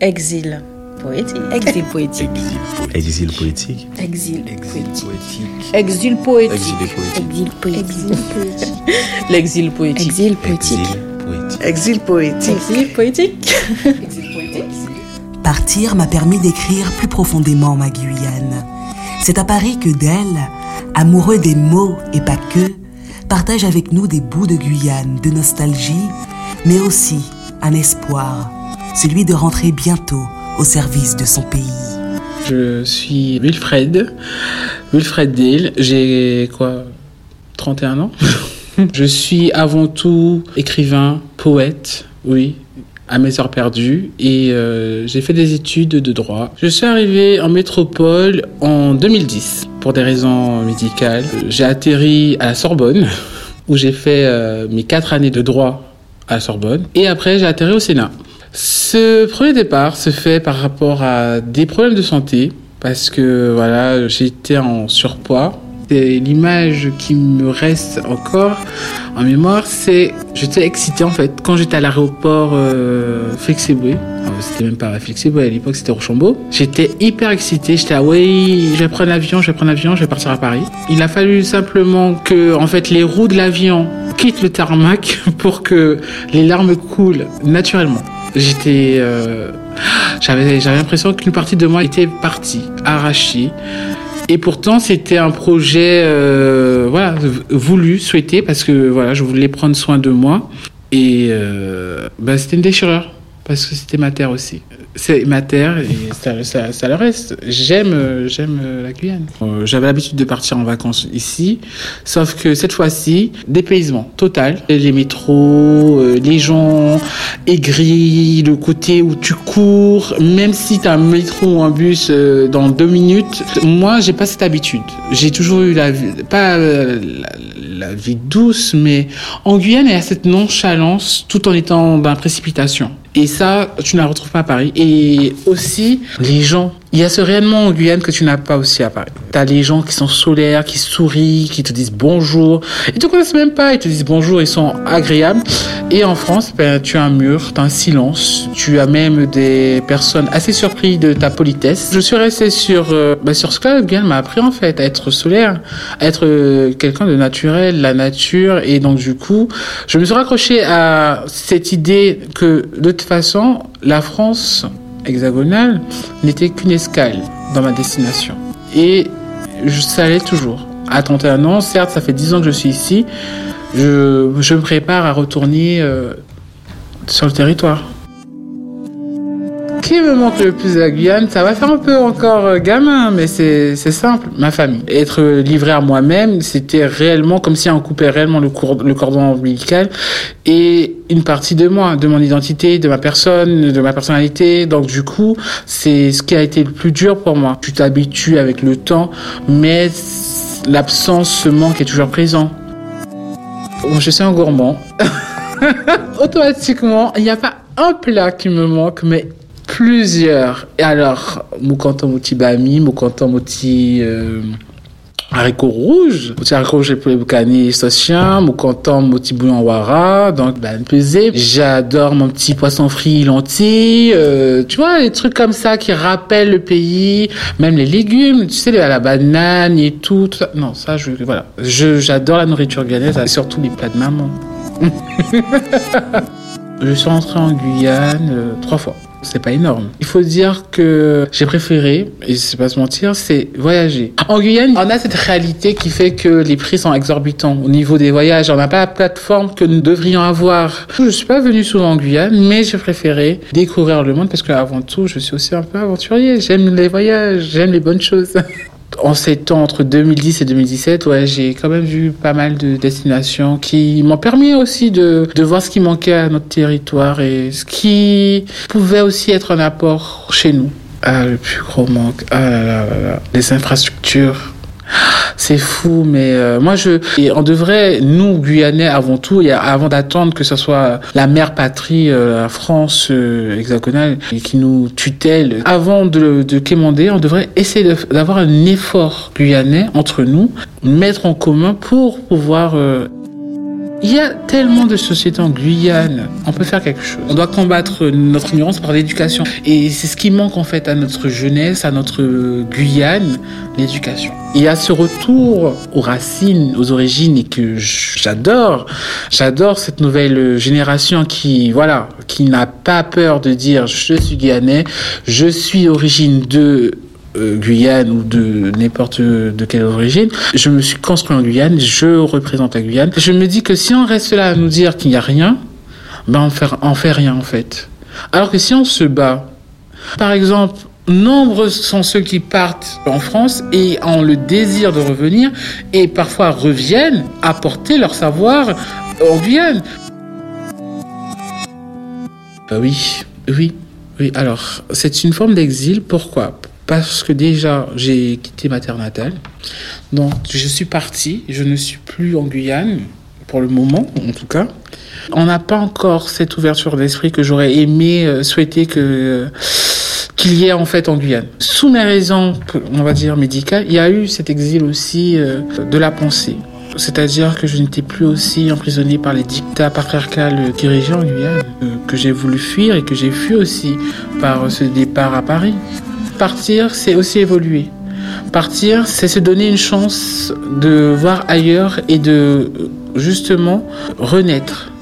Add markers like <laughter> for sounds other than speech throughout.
Exil poétique. Exil poétique. Exil poétique. Exil poétique. Exil poétique. Exil poétique. L'exil poétique. Exil poétique. Exil poétique. Exil poétique. Exil poétique. Partir m'a permis d'écrire plus profondément ma Guyane. C'est à Paris que d'elle, amoureux des mots et pas que, partage avec nous des bouts de Guyane, de nostalgie, mais aussi un espoir, celui de rentrer bientôt au service de son pays. Je suis Wilfred, Wilfred Dale, j'ai quoi 31 ans? <laughs> Je suis avant tout écrivain, poète, oui, à mes heures perdues et euh, j'ai fait des études de droit. Je suis arrivé en métropole en 2010 pour des raisons médicales. J'ai atterri à la Sorbonne <laughs> où j'ai fait euh, mes quatre années de droit à la Sorbonne et après j'ai atterri au Sénat. Ce premier départ se fait par rapport à des problèmes de santé parce que voilà, j'étais en surpoids. L'image qui me reste encore en mémoire, c'est j'étais excitée en fait quand j'étais à l'aéroport euh, Félix Eboué. C'était même pas Félix Eboué à l'époque, c'était Rochambeau. J'étais hyper excitée. J'étais ah oui, je vais prendre l'avion, je vais prendre l'avion, je vais partir à Paris. Il a fallu simplement que en fait les roues de l'avion quittent le tarmac <laughs> pour que les larmes coulent naturellement. J'étais, euh, j'avais, l'impression qu'une partie de moi était partie, arrachée. Et pourtant, c'était un projet, euh, voilà, voulu, souhaité, parce que voilà, je voulais prendre soin de moi. Et euh, bah, c'était une déchirure, parce que c'était ma terre aussi c'est ma terre et ça, le reste. J'aime, j'aime la Guyane. Euh, j'avais l'habitude de partir en vacances ici, sauf que cette fois-ci, dépaysement total. Les métros, euh, les gens aigris, le côté où tu cours, même si tu as un métro ou un bus euh, dans deux minutes. Moi, j'ai pas cette habitude. J'ai toujours eu la vie, pas la, la, vie douce, mais en Guyane, il y a cette nonchalance tout en étant dans la précipitation. Et ça, tu ne la retrouves pas à Paris. Et aussi, les gens. Il y a ce réellement en Guyane que tu n'as pas aussi à Paris. Tu as les gens qui sont solaires, qui sourient, qui te disent bonjour. Ils te connaissent même pas, ils te disent bonjour, ils sont agréables. Et en France, ben, tu as un mur, tu as un silence. Tu as même des personnes assez surprises de ta politesse. Je suis resté sur, euh, ben, sur ce que Guyane m'a appris en fait, à être solaire, à être euh, quelqu'un de naturel, la nature. Et donc du coup, je me suis raccroché à cette idée que de toute façon, la France hexagonale n'était qu'une escale dans ma destination. Et je savais toujours. À 31 ans, certes, ça fait 10 ans que je suis ici, je, je me prépare à retourner euh, sur le territoire qui me manque le plus à Guyane, ça va faire un peu encore euh, gamin, mais c'est simple, ma famille. Être livré à moi-même, c'était réellement comme si on coupait réellement le, le cordon ombilical et une partie de moi, de mon identité, de ma personne, de ma personnalité. Donc du coup, c'est ce qui a été le plus dur pour moi. Tu t'habitues avec le temps, mais l'absence, ce manque est toujours présent. Je suis un gourmand. <laughs> Automatiquement, il n'y a pas un plat qui me manque, mais plusieurs. Et alors, Moukantan Mouti Bami, Moukantan Mouti euh, haricot rouge, Mouti haricot rouge pour les boucanis sociens, Moukantan Mouti bouillon wara, donc ben pesé. J'adore mon petit poisson frit lentilles, euh, tu vois, les trucs comme ça qui rappellent le pays, même les légumes, tu sais, la banane et tout, ça. Non, ça, je, voilà. Je, j'adore la nourriture guyanaise, surtout les plats de maman. <laughs> je suis rentré en Guyane euh, trois fois c'est pas énorme. Il faut dire que j'ai préféré, et c'est pas se mentir, c'est voyager. En Guyane, on a cette réalité qui fait que les prix sont exorbitants au niveau des voyages. On n'a pas la plateforme que nous devrions avoir. Je suis pas venu souvent en Guyane, mais j'ai préféré découvrir le monde parce que avant tout, je suis aussi un peu aventurier. J'aime les voyages, j'aime les bonnes choses. <laughs> en ces temps entre 2010 et 2017, ouais, j'ai quand même vu pas mal de destinations qui m'ont permis aussi de, de voir ce qui manquait à notre territoire et ce qui pouvait aussi être un apport chez nous. Ah, le plus gros manque. Ah là là là là. Les infrastructures c'est fou, mais euh, moi je, et on devrait nous Guyanais avant tout, et avant d'attendre que ce soit la mère patrie, euh, la France euh, hexagonale, qui nous tutelle, avant de, de quémander, on devrait essayer d'avoir un effort guyanais entre nous, mettre en commun pour pouvoir Il y a tellement de sociétés en Guyane. On peut faire quelque chose. On doit combattre notre ignorance par l'éducation. Et c'est ce qui manque en fait à notre jeunesse, à notre Guyane, l'éducation. Il y a ce retour aux racines, aux origines et que j'adore. J'adore cette nouvelle génération qui, voilà, qui n'a pas peur de dire je suis guyanais, je suis origine de euh, Guyane ou de n'importe de quelle origine. Je me suis construit en Guyane, je représente la Guyane. Je me dis que si on reste là à nous dire qu'il n'y a rien, ben on fait, fait rien en fait. Alors que si on se bat, par exemple, nombreux sont ceux qui partent en France et ont le désir de revenir et parfois reviennent apporter leur savoir en Guyane. Euh, oui, oui, oui. Alors, c'est une forme d'exil. Pourquoi? Parce que déjà j'ai quitté ma terre natale. Donc je suis parti, je ne suis plus en Guyane pour le moment en tout cas. On n'a pas encore cette ouverture d'esprit que j'aurais aimé euh, souhaiter que qu'il y ait en fait en Guyane. Sous mes raisons, on va dire médicales, il y a eu cet exil aussi euh, de la pensée. C'est-à-dire que je n'étais plus aussi emprisonné par les dictats patriarcales qui régiaient en Guyane, euh, que j'ai voulu fuir et que j'ai fui aussi par ce départ à Paris. Partir, c'est aussi évoluer. Partir, c'est se donner une chance de voir ailleurs et de justement renaître.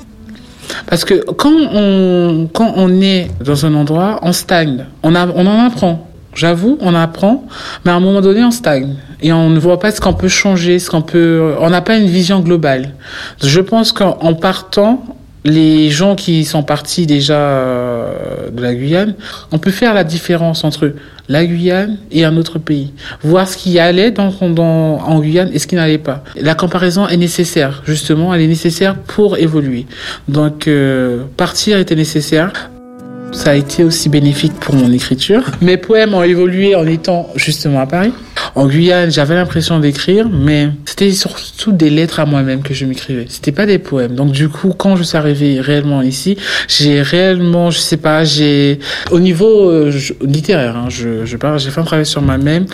Parce que quand on, quand on est dans un endroit, on stagne. On, a, on en apprend. J'avoue, on apprend, mais à un moment donné, on stagne. Et on ne voit pas ce qu'on peut changer, ce qu'on peut. On n'a pas une vision globale. Je pense qu'en partant, les gens qui sont partis déjà euh, de la Guyane, on peut faire la différence entre la Guyane et un autre pays. Voir ce qui allait dans, dans, en Guyane et ce qui n'allait pas. La comparaison est nécessaire, justement, elle est nécessaire pour évoluer. Donc, euh, partir était nécessaire. Ça a été aussi bénéfique pour mon écriture. Mes poèmes ont évolué en étant justement à Paris. En Guyane, j'avais l'impression d'écrire, mais c'était surtout des lettres à moi-même que je m'écrivais. C'était pas des poèmes. Donc du coup, quand je suis arrivée réellement ici, j'ai réellement, je sais pas, j'ai au niveau euh, littéraire, hein, je, parle, j'ai fait un travail sur moi-même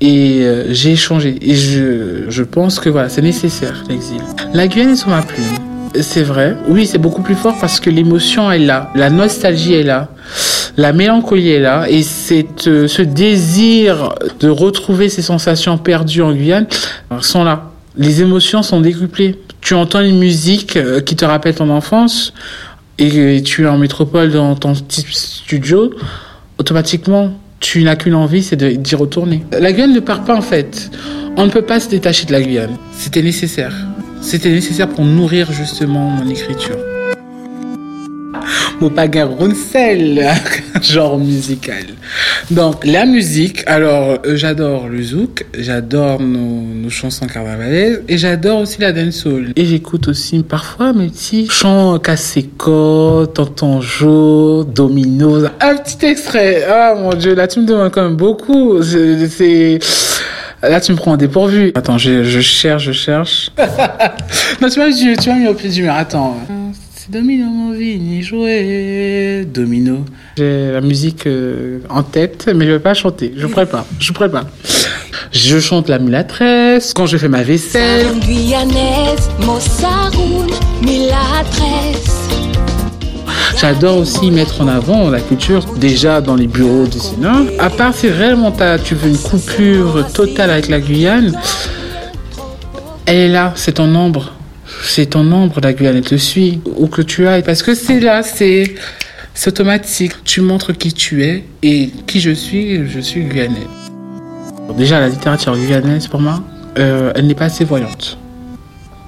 et euh, j'ai changé. Et je, je pense que voilà, c'est nécessaire l'exil. La Guyane est sur ma plume. C'est vrai. Oui, c'est beaucoup plus fort parce que l'émotion est là, la nostalgie est là, la mélancolie est là, et euh, ce désir de retrouver ces sensations perdues en Guyane sont là. Les émotions sont décuplées. Tu entends une musique euh, qui te rappelle ton enfance et tu es en métropole dans ton petit studio, automatiquement, tu n'as qu'une envie, c'est d'y retourner. La Guyane ne part pas en fait. On ne peut pas se détacher de la Guyane. C'était nécessaire. C'était nécessaire pour nourrir justement mon écriture. Mon Runsel, <laughs> genre musical. Donc la musique, alors euh, j'adore le zouk, j'adore nos, chansons carnavalaises et j'adore aussi la dancehall. Et j'écoute aussi parfois mes petits chants Kaseko, Tonton Jo, Domino. Un petit extrait. Ah mon dieu, là tu me demandes quand même beaucoup. C'est Là, tu me prends en dépourvu. Attends, je, je cherche, je cherche. <laughs> non, tu m'as mis, tu m'as mis au pied du mur. Attends. C'est Domino, mon vie, ni jouer. Domino. J'ai la musique euh, en tête, mais je vais pas chanter. Je pourrais pas. Je pourrais pas. Je chante la mulatresse quand je fais ma vaisselle. guyanaise, J'adore aussi mettre en avant la culture déjà dans les bureaux du Sénat. À part si réellement tu veux une coupure totale avec la Guyane, elle est là, c'est ton ombre. C'est ton ombre, la Guyane, elle te suit, où que tu ailles. Parce que c'est là, c'est automatique. Tu montres qui tu es et qui je suis, je suis guyanais. Déjà, la littérature guyanaise, pour moi, euh, elle n'est pas assez voyante.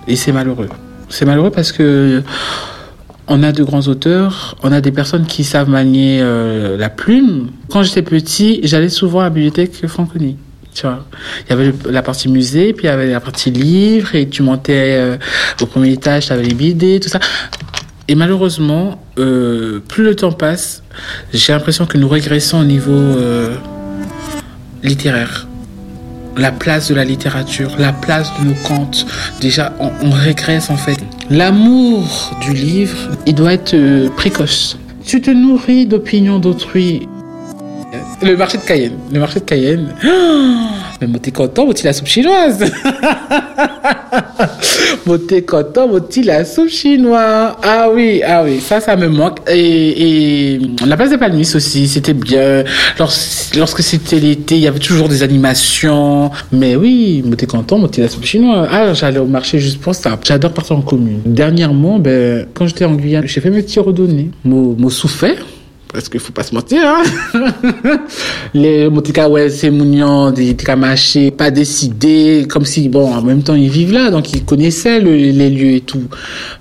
Et c'est malheureux. C'est malheureux parce que on a de grands auteurs, on a des personnes qui savent manier euh, la plume. Quand j'étais petit, j'allais souvent à la bibliothèque Franconie. Tu vois, il y avait la partie musée, puis il y avait la partie livre, et tu montais euh, au premier étage, tu avais les BD, tout ça. Et malheureusement, euh, plus le temps passe, j'ai l'impression que nous régressons au niveau littéraire la place de la littérature, la place de nos contes. Déjà, on, régresse en fait. L'amour du livre, il doit être euh, précoce. Tu te nourris d'opinions d'autrui. Le marché de Cayenne. Le marché de Cayenne. Mais <gasps> moi, t'es content, moi, la soupe chinoise. <laughs> moi, t'es content, moi, la soupe chinoise. Ah oui, ah oui, ça, ça me manque. Et, et la place des Palmis aussi, c'était bien. Lorsque, c'était l'été, il y avait toujours des animations. Mais oui, moi, t'es content, moi, la soupe chinoise. Ah, j'allais au marché juste pour ça. J'adore partir en commune. Dernièrement, ben, quand j'étais en Guyane, j'ai fait mes petits redonnés. Moi, souffert parce qu'il faut pas se mentir hein? <laughs> les motika ouais c'est mounion des marché pas décidé comme si bon en même temps ils vivent là donc ils connaissaient les lieux et tout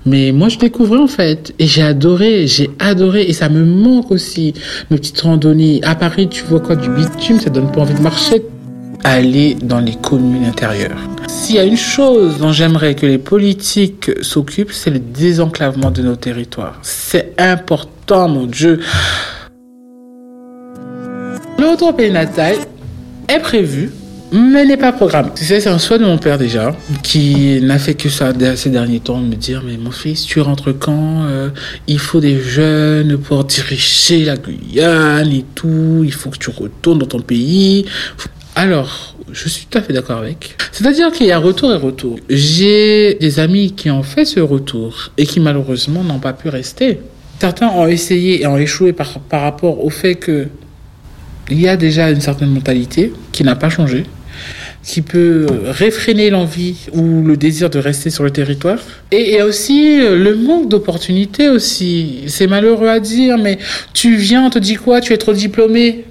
mais moi je découvrais en fait et j'ai adoré j'ai adoré et ça me manque aussi mes petites randonnées à Paris tu vois quoi du bitume ça donne pas envie de marcher aller dans les communes intérieures. S'il y a une chose dont j'aimerais que les politiques s'occupent, c'est le désenclavement de nos territoires. C'est important, mon Dieu. Le retour natal est prévu, mais n'est pas programmé. c'est un souhait de mon père déjà, qui n'a fait que ça ces derniers temps, de me dire, mais mon fils, tu rentres quand euh, Il faut des jeunes pour diriger la Guyane et tout, il faut que tu retournes dans ton pays. Alors, je suis tout à fait d'accord avec. C'est-à-dire qu'il y a retour et retour. J'ai des amis qui ont fait ce retour et qui malheureusement n'ont pas pu rester. Certains ont essayé et ont échoué par, par rapport au fait que il y a déjà une certaine mentalité qui n'a pas changé, qui peut réfréner l'envie ou le désir de rester sur le territoire. Et il y a aussi le manque d'opportunités aussi. C'est malheureux à dire, mais tu viens, on te dit quoi Tu es trop diplômé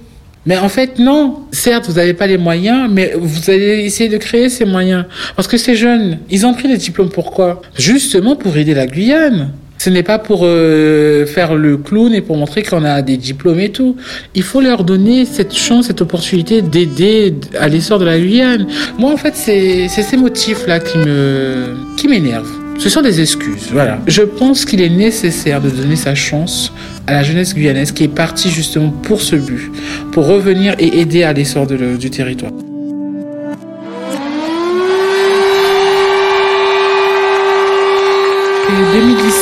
mais en fait, non. Certes, vous n'avez pas les moyens, mais vous allez essayer de créer ces moyens. Parce que ces jeunes, ils ont pris les diplômes pourquoi Justement pour aider la Guyane. Ce n'est pas pour euh, faire le clown et pour montrer qu'on a des diplômes et tout. Il faut leur donner cette chance, cette opportunité d'aider à l'essor de la Guyane. Moi, en fait, c'est ces motifs-là qui me qui m'énervent. Ce sont des excuses, voilà. Je pense qu'il est nécessaire de donner sa chance à la jeunesse guyanaise qui est partie justement pour ce but, pour revenir et aider à l'essor du territoire.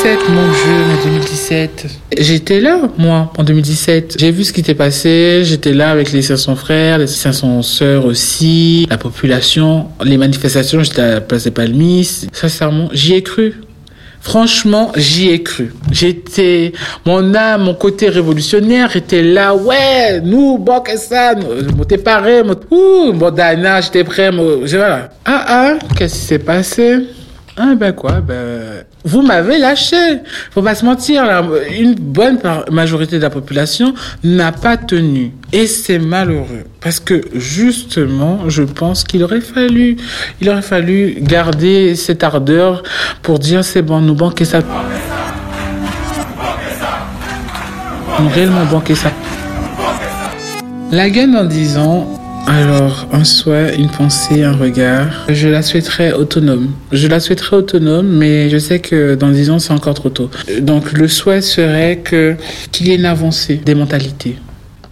2017, mon jeu, 2017. J'étais là, moi, en 2017. J'ai vu ce qui était passé. J'étais là avec les 500 frères, les 500 sœurs aussi, la population, les manifestations. J'étais à la place des Palmis. Sincèrement, j'y ai cru. Franchement, j'y ai cru. J'étais, mon âme, mon côté révolutionnaire était là. Ouais, nous, bon, que ça, t'es paré, ouh, bon, Dana, j'étais prêt, voilà. Ah, ah, qu'est-ce qui s'est passé? Ah ben quoi? Ben, Vous m'avez lâché. Faut pas se mentir, une bonne majorité de la population n'a pas tenu. Et c'est malheureux. Parce que justement, je pense qu'il aurait fallu, il aurait fallu garder cette ardeur pour dire c'est bon, nous banquer ça. Nous réellement banquer ça. La gaine en disant alors, un souhait, une pensée, un regard. Je la souhaiterais autonome. Je la souhaiterais autonome, mais je sais que dans 10 ans, c'est encore trop tôt. Donc, le souhait serait que qu'il y ait une avancée des mentalités.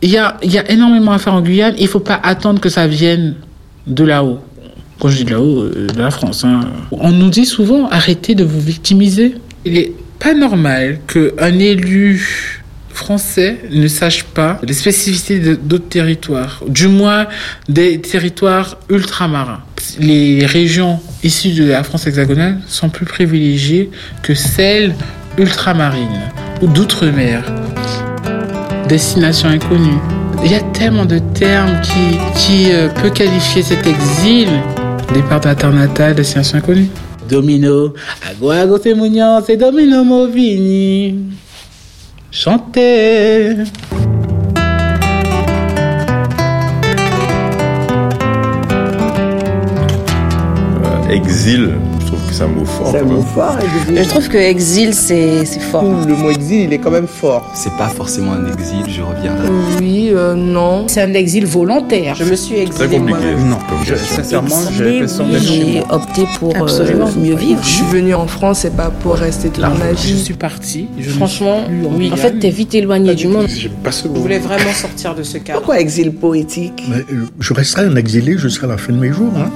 Il y a, il y a énormément à faire en Guyane. Il faut pas attendre que ça vienne de là-haut. Quand je dis de là-haut, euh, de la France. Hein. On nous dit souvent, arrêtez de vous victimiser. Il n'est pas normal qu'un élu français ne sachent pas les spécificités d'autres territoires, du moins des territoires ultramarins. Les régions issues de la France hexagonale sont plus privilégiées que celles ultramarines ou d'outre-mer. Destination inconnue. Il y a tellement de termes qui, qui euh, peut qualifier cet exil. Départ de la destination inconnue. Domino, c'est c'est domino movini. Chanter. exil c'est un mot fort. C'est un mot fort, exil. Je trouve que exil, c'est fort. Le mot exil, il est quand même fort. C'est pas forcément un exil, je reviens. Oui, euh, non. C'est un exil volontaire. Je me suis exilé moi Non, je, sincèrement, j'ai J'ai opté pour euh, mieux vivre. Je suis venue en France, c'est pas pour rester toute ma vie. Je suis partie. Franchement, oui. En fait, t'es vite éloigné du monde. Pas ce Vous voulez vraiment sortir de ce cadre. Pourquoi exil poétique euh, Je resterai un exilé jusqu'à la fin de mes jours. Hein.